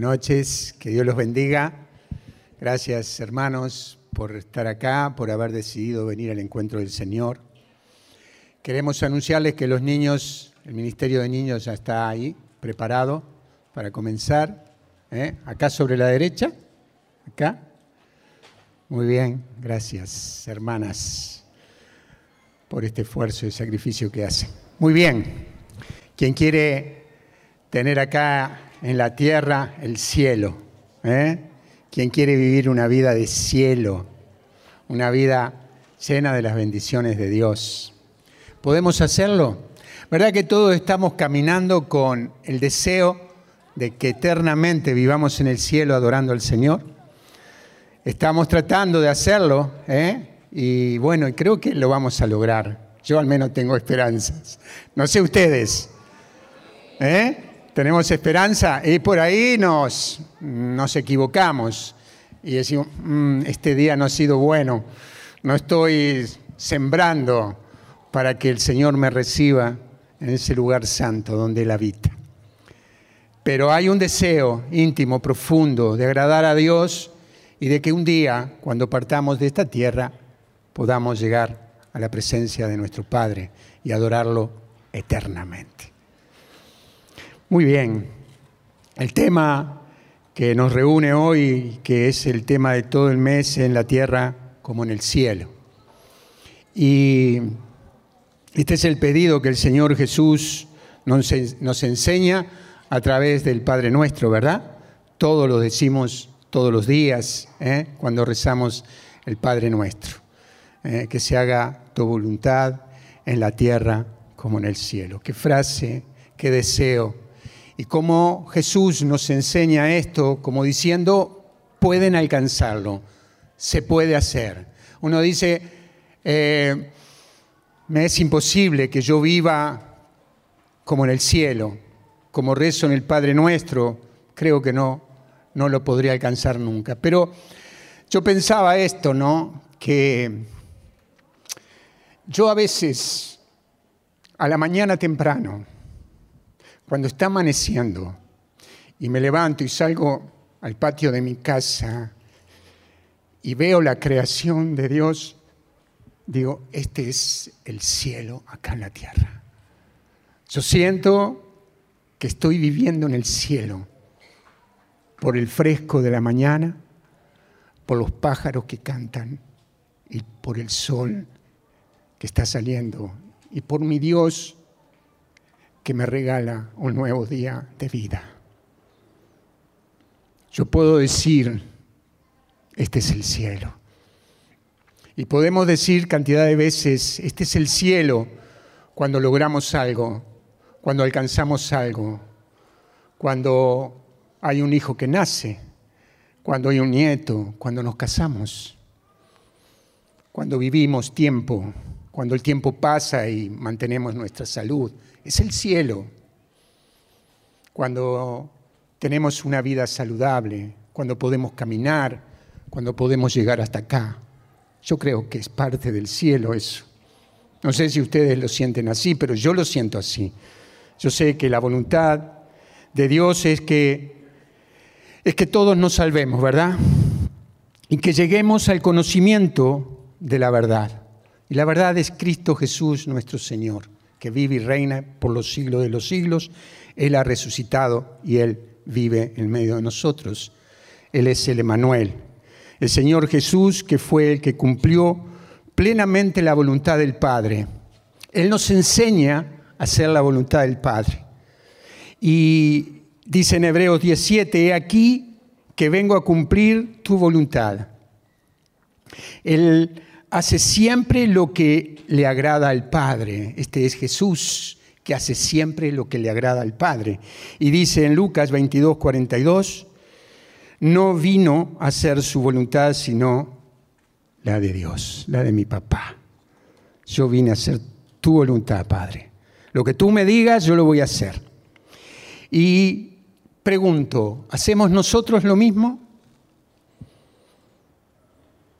Noches, que Dios los bendiga. Gracias hermanos por estar acá, por haber decidido venir al encuentro del Señor. Queremos anunciarles que los niños, el Ministerio de Niños ya está ahí, preparado para comenzar. ¿eh? Acá sobre la derecha, acá. Muy bien, gracias hermanas por este esfuerzo y sacrificio que hacen. Muy bien, quien quiere tener acá en la tierra el cielo, ¿eh? quiere vivir una vida de cielo, una vida llena de las bendiciones de Dios. ¿Podemos hacerlo? ¿Verdad que todos estamos caminando con el deseo de que eternamente vivamos en el cielo adorando al Señor? Estamos tratando de hacerlo, ¿eh? y bueno, creo que lo vamos a lograr. Yo al menos tengo esperanzas. No sé ustedes. ¿Eh? Tenemos esperanza y por ahí nos, nos equivocamos y decimos, mm, este día no ha sido bueno, no estoy sembrando para que el Señor me reciba en ese lugar santo donde Él habita. Pero hay un deseo íntimo, profundo, de agradar a Dios y de que un día, cuando partamos de esta tierra, podamos llegar a la presencia de nuestro Padre y adorarlo eternamente. Muy bien. El tema que nos reúne hoy, que es el tema de todo el mes en la tierra como en el cielo. Y este es el pedido que el Señor Jesús nos, enseña a través del Padre Nuestro, ¿verdad? Todo lo decimos todos los días ¿eh? cuando rezamos el Padre Nuestro. ¿eh? que se haga tu voluntad en la tierra como en el cielo. Qué frase, qué deseo y cómo Jesús nos enseña esto como diciendo, pueden alcanzarlo, se puede hacer. Uno dice, eh, me es imposible que yo viva como en el cielo, como rezo en el Padre Nuestro, creo que no, no lo podría alcanzar nunca. Pero yo pensaba esto, ¿no? Que yo a veces, a la mañana temprano, cuando está amaneciendo y me levanto y salgo al patio de mi casa y veo la creación de Dios, digo, este es el cielo acá en la tierra. Yo siento que estoy viviendo en el cielo por el fresco de la mañana, por los pájaros que cantan y por el sol que está saliendo y por mi Dios que me regala un nuevo día de vida. Yo puedo decir, este es el cielo. Y podemos decir cantidad de veces, este es el cielo cuando logramos algo, cuando alcanzamos algo, cuando hay un hijo que nace, cuando hay un nieto, cuando nos casamos, cuando vivimos tiempo, cuando el tiempo pasa y mantenemos nuestra salud, es el cielo. Cuando tenemos una vida saludable, cuando podemos caminar, cuando podemos llegar hasta acá. Yo creo que es parte del cielo eso. No sé si ustedes lo sienten así, pero yo lo siento así. Yo sé que la voluntad de Dios es que es que todos nos salvemos, ¿verdad? Y que lleguemos al conocimiento de la verdad. Y la verdad es Cristo Jesús nuestro Señor que vive y reina por los siglos de los siglos. Él ha resucitado y Él vive en medio de nosotros. Él es el Emanuel, el Señor Jesús que fue el que cumplió plenamente la voluntad del Padre. Él nos enseña a hacer la voluntad del Padre. Y dice en Hebreos 17, he aquí que vengo a cumplir tu voluntad. Él hace siempre lo que le agrada al Padre. Este es Jesús que hace siempre lo que le agrada al Padre. Y dice en Lucas 22, 42, no vino a hacer su voluntad sino la de Dios, la de mi papá. Yo vine a hacer tu voluntad, Padre. Lo que tú me digas, yo lo voy a hacer. Y pregunto, ¿hacemos nosotros lo mismo?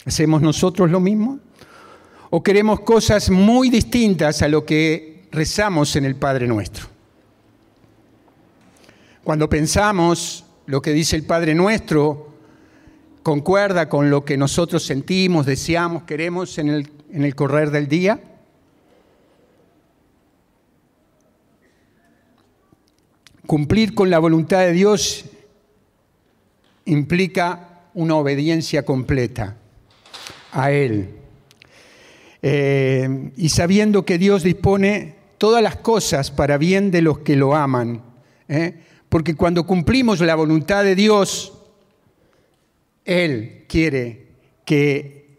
¿Hacemos nosotros lo mismo? ¿O queremos cosas muy distintas a lo que rezamos en el Padre nuestro? Cuando pensamos lo que dice el Padre nuestro, concuerda con lo que nosotros sentimos, deseamos, queremos en el, en el correr del día. Cumplir con la voluntad de Dios implica una obediencia completa a Él. Eh, y sabiendo que Dios dispone todas las cosas para bien de los que lo aman. ¿eh? Porque cuando cumplimos la voluntad de Dios, Él quiere que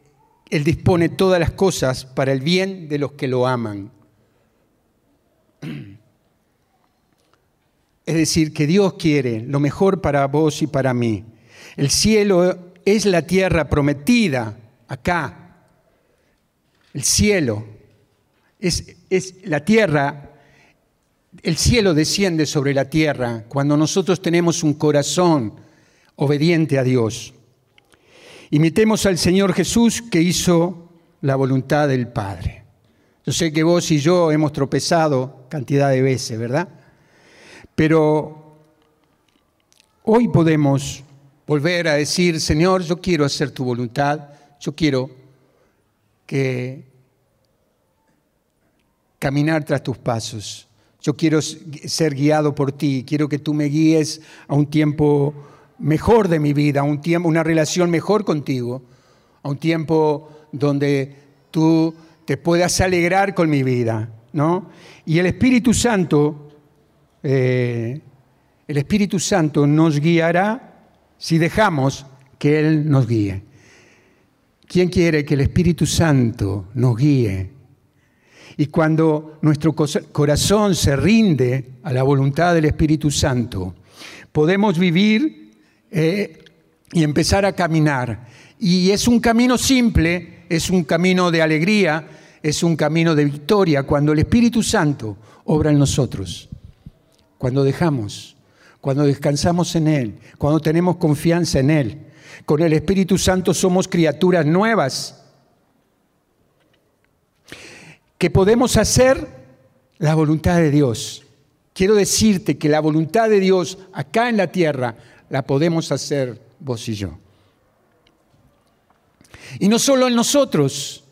Él dispone todas las cosas para el bien de los que lo aman. Es decir, que Dios quiere lo mejor para vos y para mí. El cielo es la tierra prometida acá. El cielo es, es la tierra el cielo desciende sobre la tierra cuando nosotros tenemos un corazón obediente a Dios. Imitemos al Señor Jesús que hizo la voluntad del Padre. Yo sé que vos y yo hemos tropezado cantidad de veces, ¿verdad? Pero hoy podemos volver a decir, Señor, yo quiero hacer tu voluntad, yo quiero que caminar tras tus pasos. Yo quiero ser guiado por ti, quiero que tú me guíes a un tiempo mejor de mi vida, a un tiempo, una relación mejor contigo, a un tiempo donde tú te puedas alegrar con mi vida, ¿no? Y el Espíritu Santo, eh, el Espíritu Santo nos guiará si dejamos que Él nos guíe. ¿Quién quiere que el Espíritu Santo nos guíe y cuando nuestro corazón se rinde a la voluntad del Espíritu Santo, podemos vivir eh, y empezar a caminar. Y es un camino simple, es un camino de alegría, es un camino de victoria cuando el Espíritu Santo obra en nosotros, cuando dejamos, cuando descansamos en Él, cuando tenemos confianza en Él. Con el Espíritu Santo somos criaturas nuevas que podemos hacer la voluntad de Dios. Quiero decirte que la voluntad de Dios acá en la tierra la podemos hacer vos y yo. Y no solo en nosotros,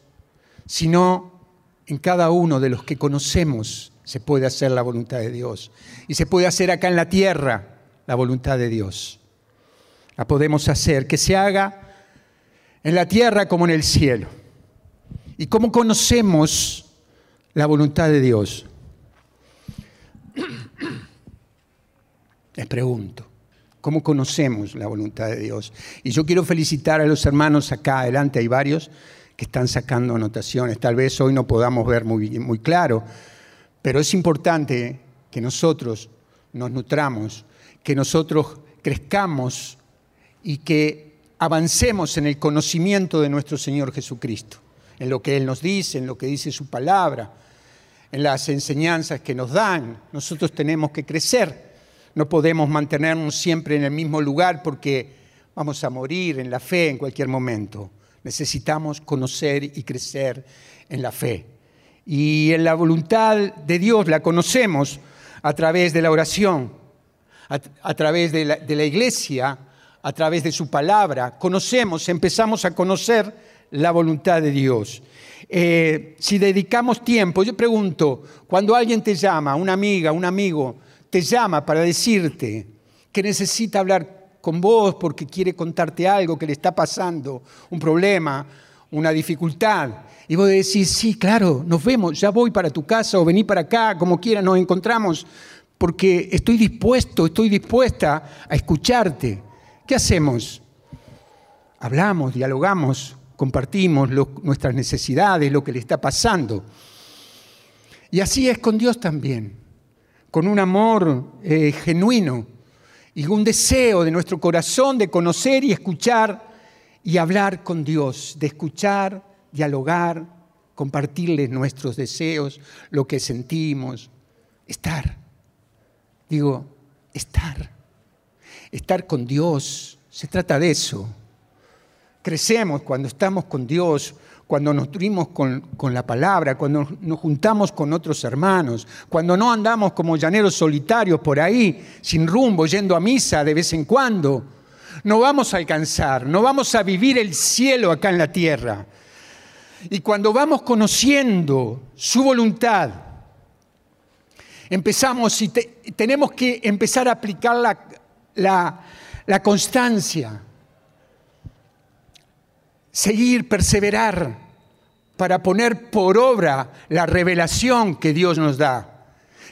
sino en cada uno de los que conocemos se puede hacer la voluntad de Dios. Y se puede hacer acá en la tierra la voluntad de Dios. La podemos hacer, que se haga en la tierra como en el cielo. ¿Y cómo conocemos la voluntad de Dios? Les pregunto, ¿cómo conocemos la voluntad de Dios? Y yo quiero felicitar a los hermanos acá adelante, hay varios que están sacando anotaciones. Tal vez hoy no podamos ver muy, muy claro, pero es importante que nosotros nos nutramos, que nosotros crezcamos y que avancemos en el conocimiento de nuestro Señor Jesucristo en lo que Él nos dice, en lo que dice su palabra, en las enseñanzas que nos dan. Nosotros tenemos que crecer. No podemos mantenernos siempre en el mismo lugar porque vamos a morir en la fe en cualquier momento. Necesitamos conocer y crecer en la fe. Y en la voluntad de Dios la conocemos a través de la oración, a, través de la, iglesia, a través de su palabra. Conocemos, empezamos a conocer la voluntad de Dios. Eh, si dedicamos tiempo, yo pregunto, cuando alguien te llama, una amiga, un amigo, te llama para decirte que necesita hablar con vos porque quiere contarte algo que le está pasando, un problema, una dificultad, y vos decís, sí, claro, nos vemos, ya voy para tu casa o vení para acá, como quiera, nos encontramos, porque estoy dispuesto, estoy dispuesta a escucharte. ¿Qué hacemos? Hablamos, dialogamos, compartimos nuestras necesidades, lo que le está pasando. Y así es con Dios también, con un amor eh, genuino y un deseo de nuestro corazón de conocer y escuchar y hablar con Dios, de escuchar, dialogar, compartirles nuestros deseos, lo que sentimos, estar. Digo, estar. Estar con Dios, se trata de eso. Crecemos cuando estamos con Dios, cuando nos nutrimos con, con, la palabra, cuando nos juntamos con otros hermanos, cuando no andamos como llaneros solitarios por ahí, sin rumbo, yendo a misa de vez en cuando, no vamos a alcanzar, no vamos a vivir el cielo acá en la tierra. Y cuando vamos conociendo su voluntad, empezamos y tenemos que empezar a aplicar la, la, constancia, seguir, perseverar para poner por obra la revelación que Dios nos da.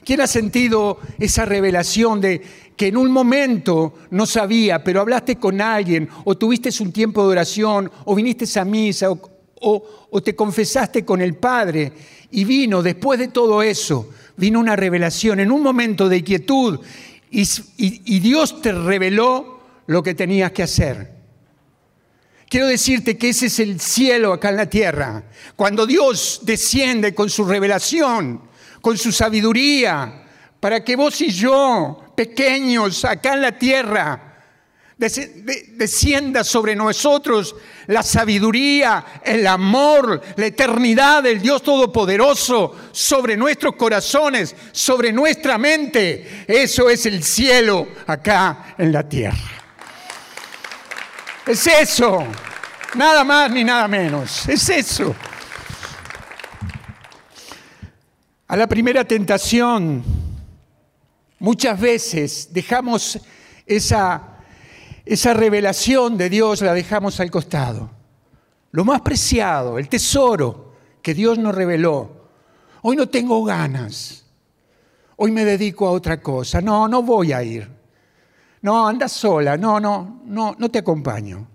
¿Quién ha sentido esa revelación de que en un momento no sabía, pero hablaste con alguien, o tuviste un tiempo de oración, o viniste a misa, o, te confesaste con el Padre, y vino, después de todo eso, vino una revelación en un momento de quietud, y Dios te reveló lo que tenías que hacer. Quiero decirte que ese es el cielo acá en la tierra. Cuando Dios desciende con su revelación, con su sabiduría, para que vos y yo, pequeños acá en la tierra, descienda sobre nosotros la sabiduría, el amor, la eternidad del Dios Todopoderoso sobre nuestros corazones, sobre nuestra mente. Eso es el cielo acá en la tierra. Es eso. Nada más ni nada menos. Es eso. A la primera tentación, muchas veces dejamos esa, esa revelación de Dios, la dejamos al costado. Lo más preciado, el tesoro que Dios nos reveló. Hoy no tengo ganas. Hoy me dedico a otra cosa. No, no voy a ir. No, anda sola, no, no, no, no te acompaño.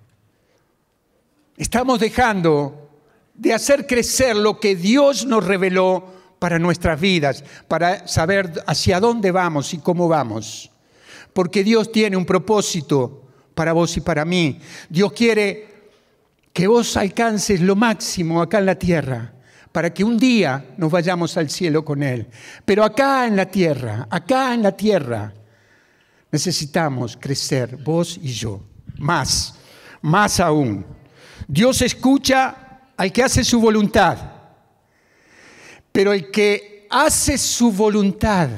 Estamos dejando de hacer crecer lo que Dios nos reveló para nuestras vidas, para saber hacia dónde vamos y cómo vamos. Porque Dios tiene un propósito para vos y para mí. Dios quiere que vos alcances lo máximo acá en la tierra, para que un día nos vayamos al cielo con Él. Pero acá en la tierra, acá en la tierra, necesitamos crecer, vos y yo, más, más aún. Dios escucha al que hace su voluntad, pero el que hace su voluntad,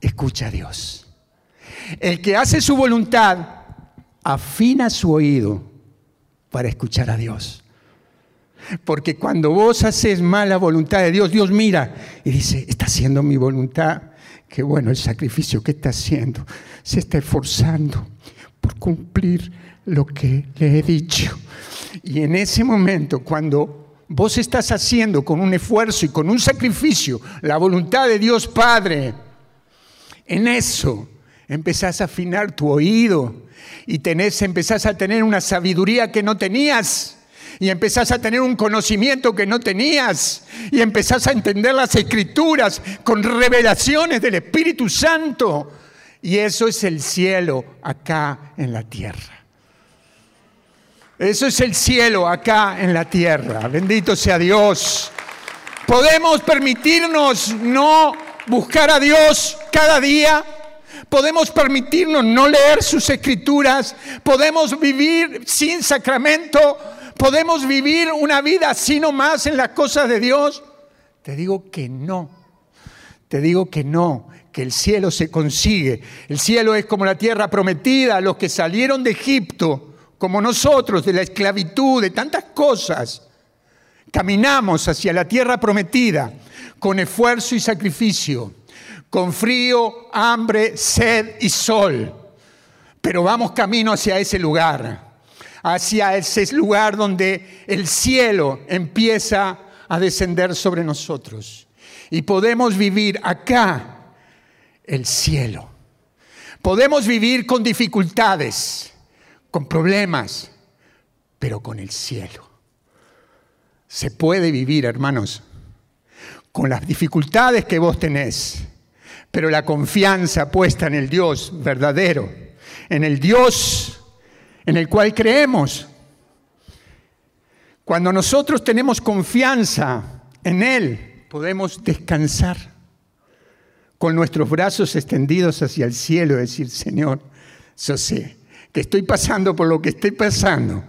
escucha a Dios. El que hace su voluntad, afina su oído para escuchar a Dios. Porque cuando vos haces mala voluntad de Dios, Dios mira y dice, está haciendo mi voluntad Qué bueno el sacrificio que está haciendo. Se está esforzando por cumplir lo que le he dicho. Y en ese momento, cuando vos estás haciendo con un esfuerzo y con un sacrificio la voluntad de Dios Padre, en eso empezás a afinar tu oído y tenés, empezás a tener una sabiduría que no tenías y empezás a tener un conocimiento que no tenías y empezás a entender las escrituras con revelaciones del Espíritu Santo. Y eso es el cielo acá en la tierra. Eso es el cielo acá en la tierra. Bendito sea Dios. Podemos permitirnos no buscar a Dios cada día. Podemos permitirnos no leer sus escrituras. Podemos vivir sin sacramento ¿Podemos vivir una vida así nomás en las cosas de Dios? Te digo que no. Te digo que no, que el cielo se consigue. El cielo es como la tierra prometida, los que salieron de Egipto, como nosotros, de la esclavitud, de tantas cosas. Caminamos hacia la tierra prometida con esfuerzo y sacrificio, con frío, hambre, sed y sol. Pero vamos camino hacia ese lugar hacia ese lugar donde el cielo empieza a descender sobre nosotros. Y podemos vivir acá el cielo. Podemos vivir con dificultades, con problemas, pero con el cielo. Se puede vivir, hermanos, con las dificultades que vos tenés, pero la confianza puesta en el Dios verdadero, en el Dios en el cual creemos. Cuando nosotros tenemos confianza en Él, podemos descansar con nuestros brazos extendidos hacia el cielo y decir, Señor, yo sé que estoy pasando por lo que estoy pasando,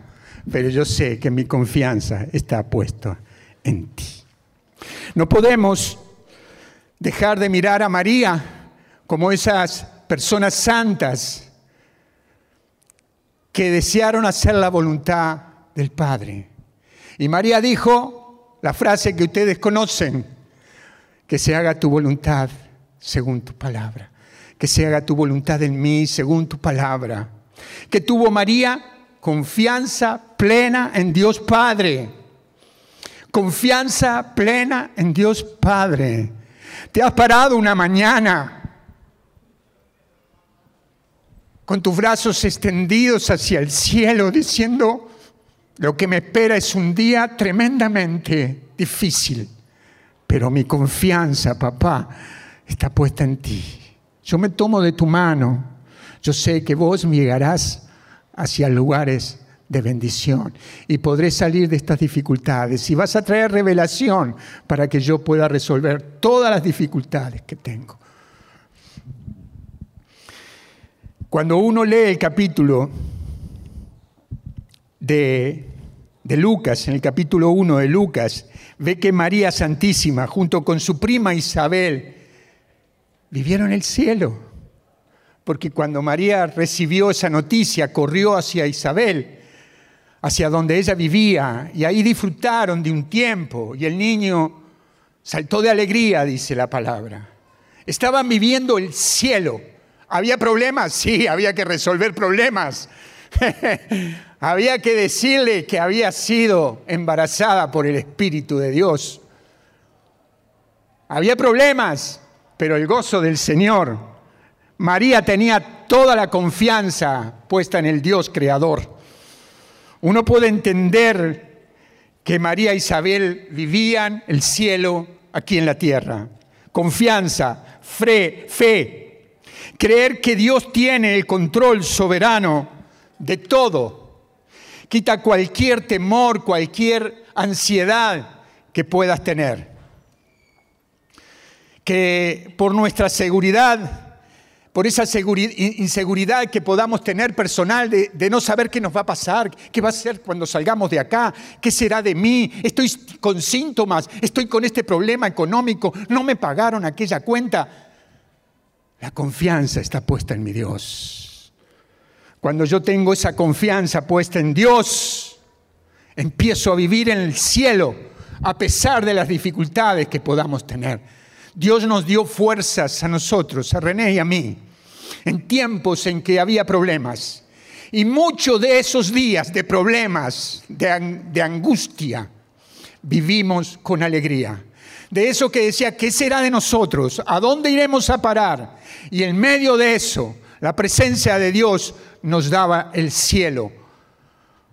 pero yo sé que mi confianza está puesta en ti. No podemos dejar de mirar a María como esas personas santas que desearon hacer la voluntad del Padre. Y María dijo la frase que ustedes conocen, que se haga tu voluntad según tu palabra, que se haga tu voluntad en mí según tu palabra. Que tuvo María confianza plena en Dios Padre. Confianza plena en Dios Padre. Te has parado una mañana con tus brazos extendidos hacia el cielo diciendo, lo que me espera es un día tremendamente difícil, pero mi confianza, papá, está puesta en ti. Yo me tomo de tu mano, yo sé que vos me llegarás hacia lugares de bendición y podré salir de estas dificultades y vas a traer revelación para que yo pueda resolver todas las dificultades que tengo. Cuando uno lee el capítulo de, de, Lucas, en el capítulo 1 de Lucas, ve que María Santísima, junto con su prima Isabel, vivieron el cielo. Porque cuando María recibió esa noticia, corrió hacia Isabel, hacia donde ella vivía, y ahí disfrutaron de un tiempo, y el niño saltó de alegría, dice la palabra. Estaban viviendo el cielo ¿Había problemas? Sí, había que resolver problemas. había que decirle que había sido embarazada por el Espíritu de Dios. Había problemas, pero el gozo del Señor. María tenía toda la confianza puesta en el Dios creador. Uno puede entender que María e Isabel vivían el cielo aquí en la tierra. Confianza, fe, fe, Creer que Dios tiene el control soberano de todo. Quita cualquier temor, cualquier ansiedad que puedas tener. Que por nuestra seguridad, por esa inseguridad que podamos tener personal de, no saber qué nos va a pasar, qué va a ser cuando salgamos de acá, qué será de mí, estoy con síntomas, estoy con este problema económico, no me pagaron aquella cuenta. La confianza está puesta en mi Dios. Cuando yo tengo esa confianza puesta en Dios, empiezo a vivir en el cielo a pesar de las dificultades que podamos tener. Dios nos dio fuerzas a nosotros, a René y a mí, en tiempos en que había problemas. Y muchos de esos días de problemas, de, de angustia, vivimos con alegría de eso que decía, ¿qué será de nosotros? ¿A dónde iremos a parar? Y en medio de eso, la presencia de Dios nos daba el cielo,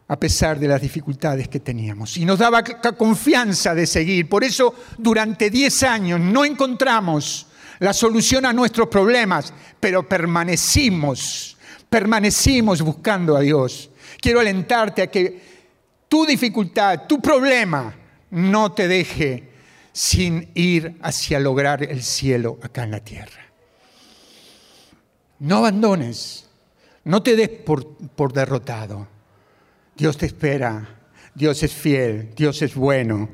a pesar de las dificultades que teníamos. Y nos daba confianza de seguir. Por eso, durante 10 años no encontramos la solución a nuestros problemas, pero permanecimos, permanecimos buscando a Dios. Quiero alentarte a que tu dificultad, tu problema, no te deje sin ir hacia lograr el cielo acá en la tierra. No abandones, no te des por, derrotado. Dios te espera, Dios es fiel, Dios es bueno.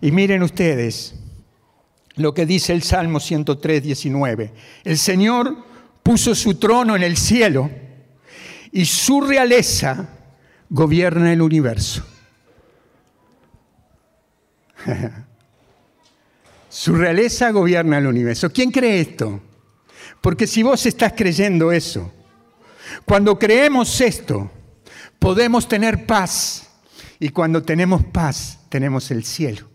Y miren ustedes lo que dice el Salmo 103, 19. El Señor puso su trono en el cielo y su realeza gobierna el universo. Su realeza gobierna el universo. ¿Quién cree esto? Porque si vos estás creyendo eso, cuando creemos esto, podemos tener paz. Y cuando tenemos paz, tenemos el cielo.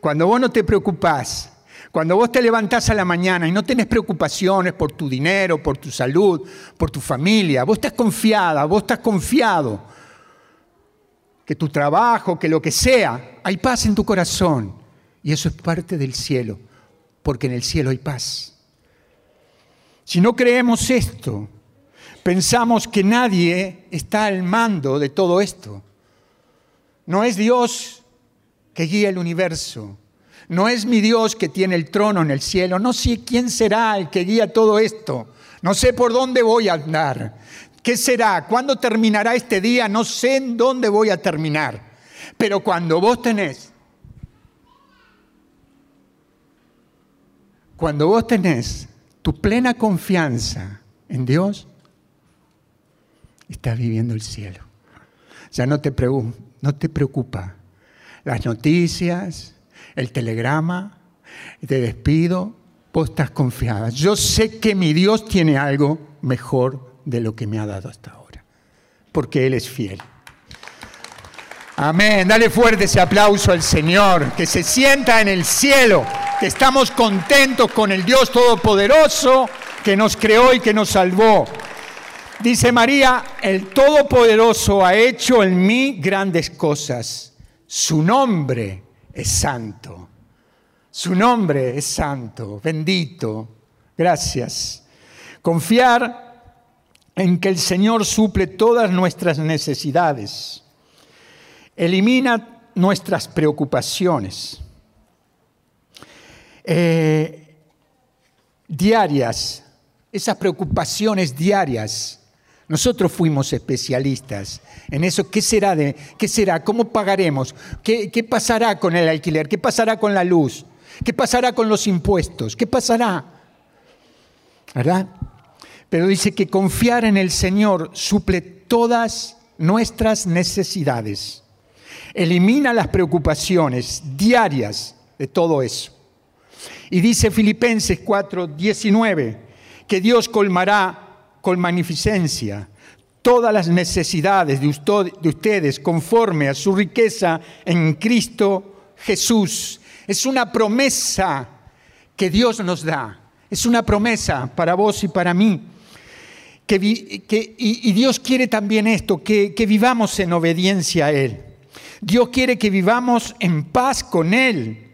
Cuando vos no te preocupás, cuando vos te levantás a la mañana y no tenés preocupaciones por tu dinero, por tu salud, por tu familia, vos estás confiada, vos estás confiado que tu trabajo, que lo que sea, hay paz en tu corazón. Y eso es parte del cielo, porque en el cielo hay paz. Si no creemos esto, pensamos que nadie está al mando de todo esto. No es Dios que guía el universo. No es mi Dios que tiene el trono en el cielo. No sé quién será el que guía todo esto. No sé por dónde voy a andar. ¿Qué será? ¿Cuándo terminará este día? No sé en dónde voy a terminar. Pero cuando vos tenés, cuando vos tenés tu plena confianza en Dios, estás viviendo el cielo. Ya no te, no te preocupa las noticias, el telegrama, te despido, vos estás confiada. Yo sé que mi Dios tiene algo mejor de lo que me ha dado hasta ahora, porque Él es fiel. Amén. Dale fuerte ese aplauso al Señor, que se sienta en el cielo, que estamos contentos con el Dios Todopoderoso que nos creó y que nos salvó. Dice María, el Todopoderoso ha hecho en mí grandes cosas. Su nombre es santo. Su nombre es santo, bendito. Gracias. Confiar en que el Señor suple todas nuestras necesidades. Elimina nuestras preocupaciones. Eh, diarias, esas preocupaciones diarias nosotros fuimos especialistas en eso. ¿Qué será? De, ¿Qué será? ¿Cómo pagaremos? ¿Qué, ¿Qué pasará con el alquiler? ¿Qué pasará con la luz? ¿Qué pasará con los impuestos? ¿Qué pasará? ¿Verdad? Pero dice que confiar en el Señor suple todas nuestras necesidades. Elimina las preocupaciones diarias de todo eso. Y dice Filipenses 4, 19, que Dios colmará con magnificencia todas las necesidades de ustedes conforme a su riqueza en Cristo Jesús. Es una promesa que Dios nos da. Es una promesa para vos y para mí. y, Dios quiere también esto, que, que vivamos en obediencia a Él. Dios quiere que vivamos en paz con Él,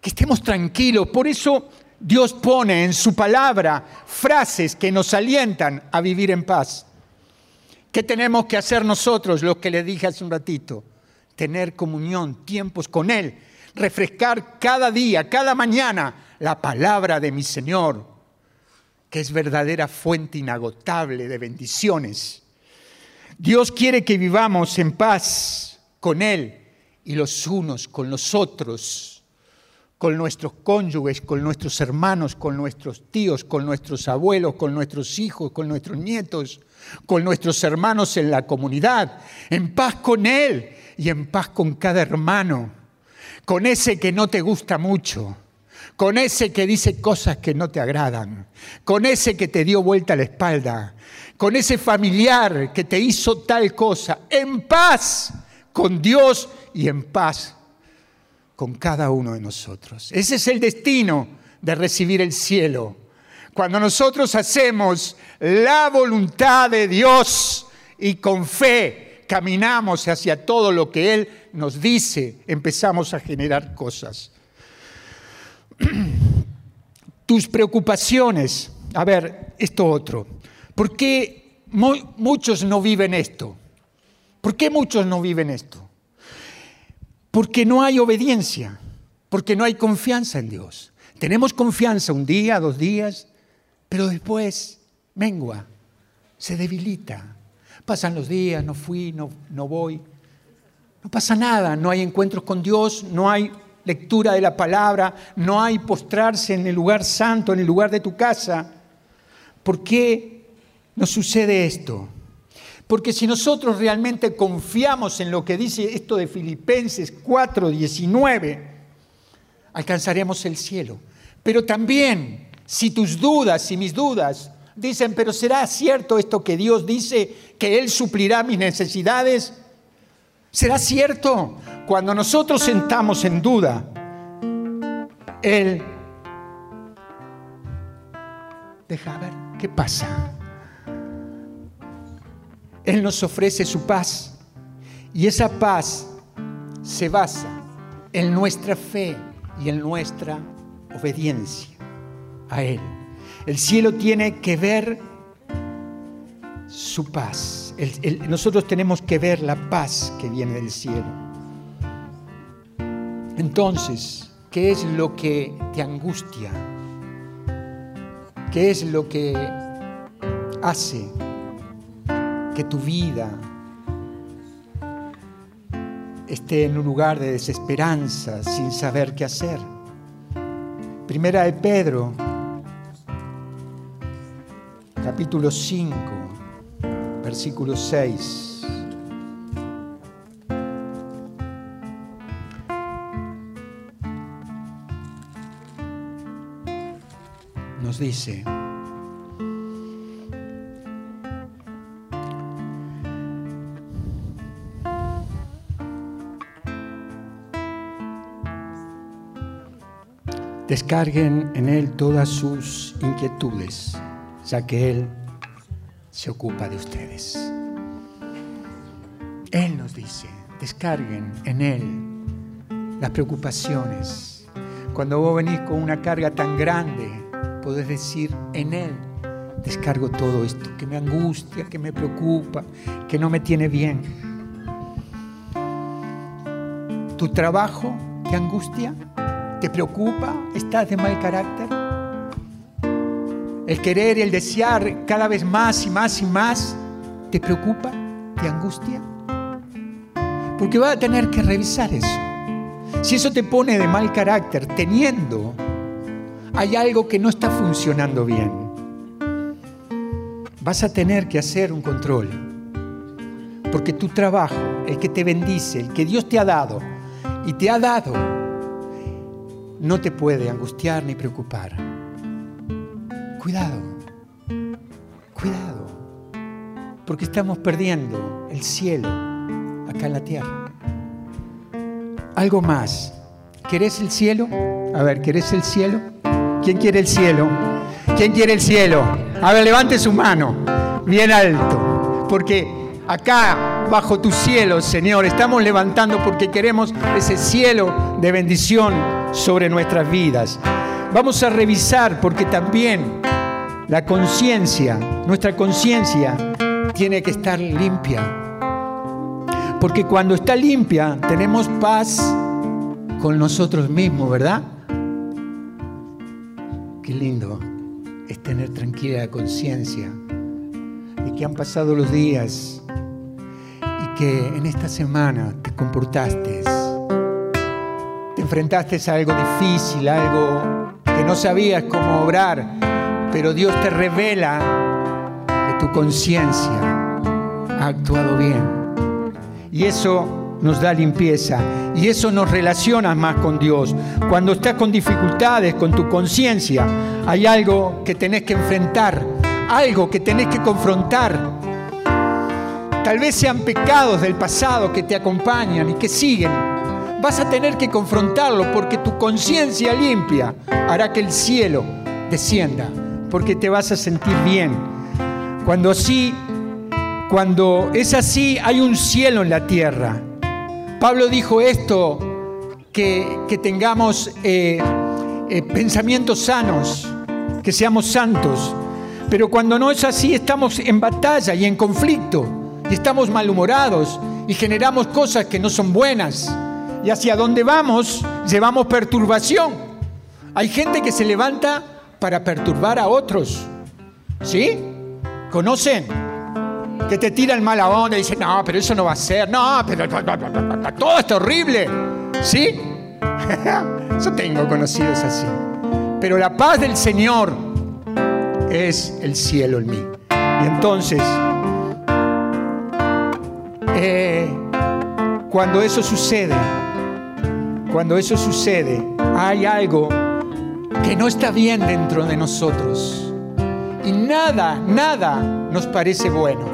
que estemos tranquilos. Por eso Dios pone en su palabra frases que nos alientan a vivir en paz. ¿Qué tenemos que hacer nosotros, lo que le dije hace un ratito? Tener comunión, tiempos con Él, refrescar cada día, cada mañana la palabra de mi Señor, que es verdadera fuente inagotable de bendiciones. Dios quiere que vivamos en paz con Él y los unos con los otros con nuestros cónyuges, con nuestros hermanos, con nuestros tíos, con nuestros abuelos, con nuestros hijos, con nuestros nietos, con nuestros hermanos en la comunidad, en paz con Él y en paz con cada hermano, con ese que no te gusta mucho, con ese que dice cosas que no te agradan, con ese que te dio vuelta la espalda, con ese familiar que te hizo tal cosa, en paz con Dios y en paz con cada uno de nosotros. Ese es el destino de recibir el cielo. Cuando nosotros hacemos la voluntad de Dios y con fe caminamos hacia todo lo que Él nos dice, empezamos a generar cosas. Tus preocupaciones, a ver, esto otro. ¿Por qué muchos no viven esto? ¿Por qué muchos no viven esto? Porque no hay obediencia, porque no hay confianza en Dios. Tenemos confianza un día, dos días, pero después mengua, se debilita. Pasan los días, no fui, no, no voy. No pasa nada, no hay encuentros con Dios, no hay lectura de la palabra, no hay postrarse en el lugar santo, en el lugar de tu casa. ¿Por qué nos sucede esto? Porque si nosotros realmente confiamos en lo que dice esto de Filipenses 4:19, alcanzaremos el cielo. Pero también, si tus dudas, y mis dudas, dicen, pero ¿será cierto esto que Dios dice, que Él suplirá mis necesidades? ¿Será cierto? Cuando nosotros sentamos en duda, Él deja ver qué pasa. Él nos ofrece su paz. Y esa paz se basa en nuestra fe y en nuestra obediencia a Él. El cielo tiene que ver su paz. nosotros tenemos que ver la paz que viene del cielo. Entonces, ¿qué es lo que te angustia? ¿Qué es lo que hace que tu vida esté en un lugar de desesperanza sin saber qué hacer. Primera de Pedro, capítulo 5, versículo 6. Nos dice, Descarguen en Él todas sus inquietudes, ya que Él se ocupa de ustedes. Él nos dice, descarguen en Él las preocupaciones. Cuando vos venís con una carga tan grande, podés decir, en Él descargo todo esto que me angustia, que me preocupa, que no me tiene bien. Tu trabajo te angustia, ¿Te preocupa? ¿Estás de mal carácter? ¿El querer y el desear cada vez más y más y más te preocupa? ¿Te angustia? Porque vas a tener que revisar eso. Si eso te pone de mal carácter, teniendo, hay algo que no está funcionando bien. Vas a tener que hacer un control. Porque tu trabajo, el que te bendice, el que Dios te ha dado y te ha dado, no te puede angustiar ni preocupar. Cuidado, cuidado, porque estamos perdiendo el cielo acá en la tierra. Algo más. ¿Querés el cielo? A ver, ¿querés el cielo? ¿Quién quiere el cielo? ¿Quién quiere el cielo? A ver, levante su mano, bien alto, porque acá, bajo tu cielo, Señor, estamos levantando porque queremos ese cielo de bendición sobre nuestras vidas. Vamos a revisar porque también la conciencia, nuestra conciencia, tiene que estar limpia. Porque cuando está limpia tenemos paz con nosotros mismos, ¿verdad? Qué lindo es tener tranquila conciencia de que han pasado los días que en esta semana te comportaste enfrentaste a algo difícil, algo que no sabías cómo obrar, pero Dios te revela que tu conciencia ha actuado bien. Y eso nos da limpieza y eso nos relaciona más con Dios. Cuando estás con dificultades, con tu conciencia, hay algo que tenés que enfrentar, algo que tenés que confrontar. Tal vez sean pecados del pasado que te acompañan y que siguen vas a tener que confrontarlo porque tu conciencia limpia hará que el cielo descienda, porque te vas a sentir bien. Cuando así, cuando es así, hay un cielo en la tierra. Pablo dijo esto, que, tengamos eh, eh, pensamientos sanos, que seamos santos. Pero cuando no es así, estamos en batalla y en conflicto, y estamos malhumorados y generamos cosas que no son buenas y hacia dónde vamos llevamos perturbación. Hay gente que se levanta para perturbar a otros. ¿Sí? ¿Conocen? Que te tiran mala onda y dicen, no, pero eso no va a ser. No, pero todo está horrible. ¿Sí? Yo tengo conocidos así. Pero la paz del Señor es el cielo en mí. Y entonces, cuando eso sucede, cuando eso sucede, hay algo que no está bien dentro de nosotros. Y nada, nada nos parece bueno.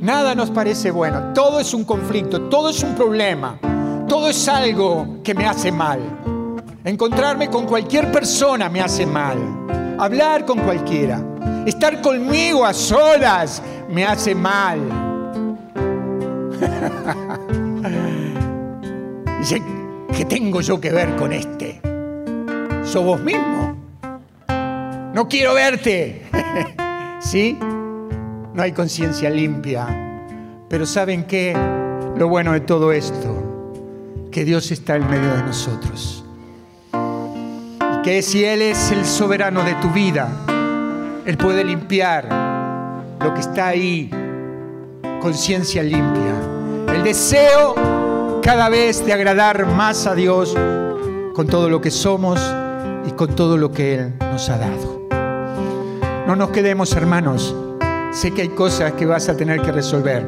Nada nos parece bueno. Todo es un conflicto, todo es un problema, todo es algo que me hace mal. Encontrarme con cualquier persona me hace mal. Hablar con cualquiera. Estar conmigo a solas me hace mal. ¿Qué tengo yo que ver con este? ¿Sos vos mismo? No quiero verte. ¿Sí? No hay conciencia limpia. Pero ¿saben qué? Lo bueno de todo esto, que Dios está en medio de nosotros. Y que si Él es el soberano de tu vida, Él puede limpiar lo que está ahí conciencia limpia, el deseo cada vez de agradar más a Dios con todo lo que somos y con todo lo que Él nos ha dado. No nos quedemos, hermanos. Sé que hay cosas que vas a tener que resolver.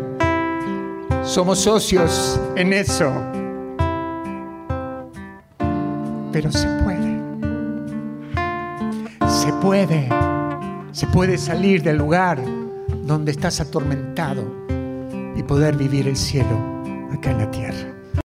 Somos socios en eso. Pero se puede. Se puede. Se puede salir del lugar donde estás atormentado y poder vivir el cielo acá en la tierra.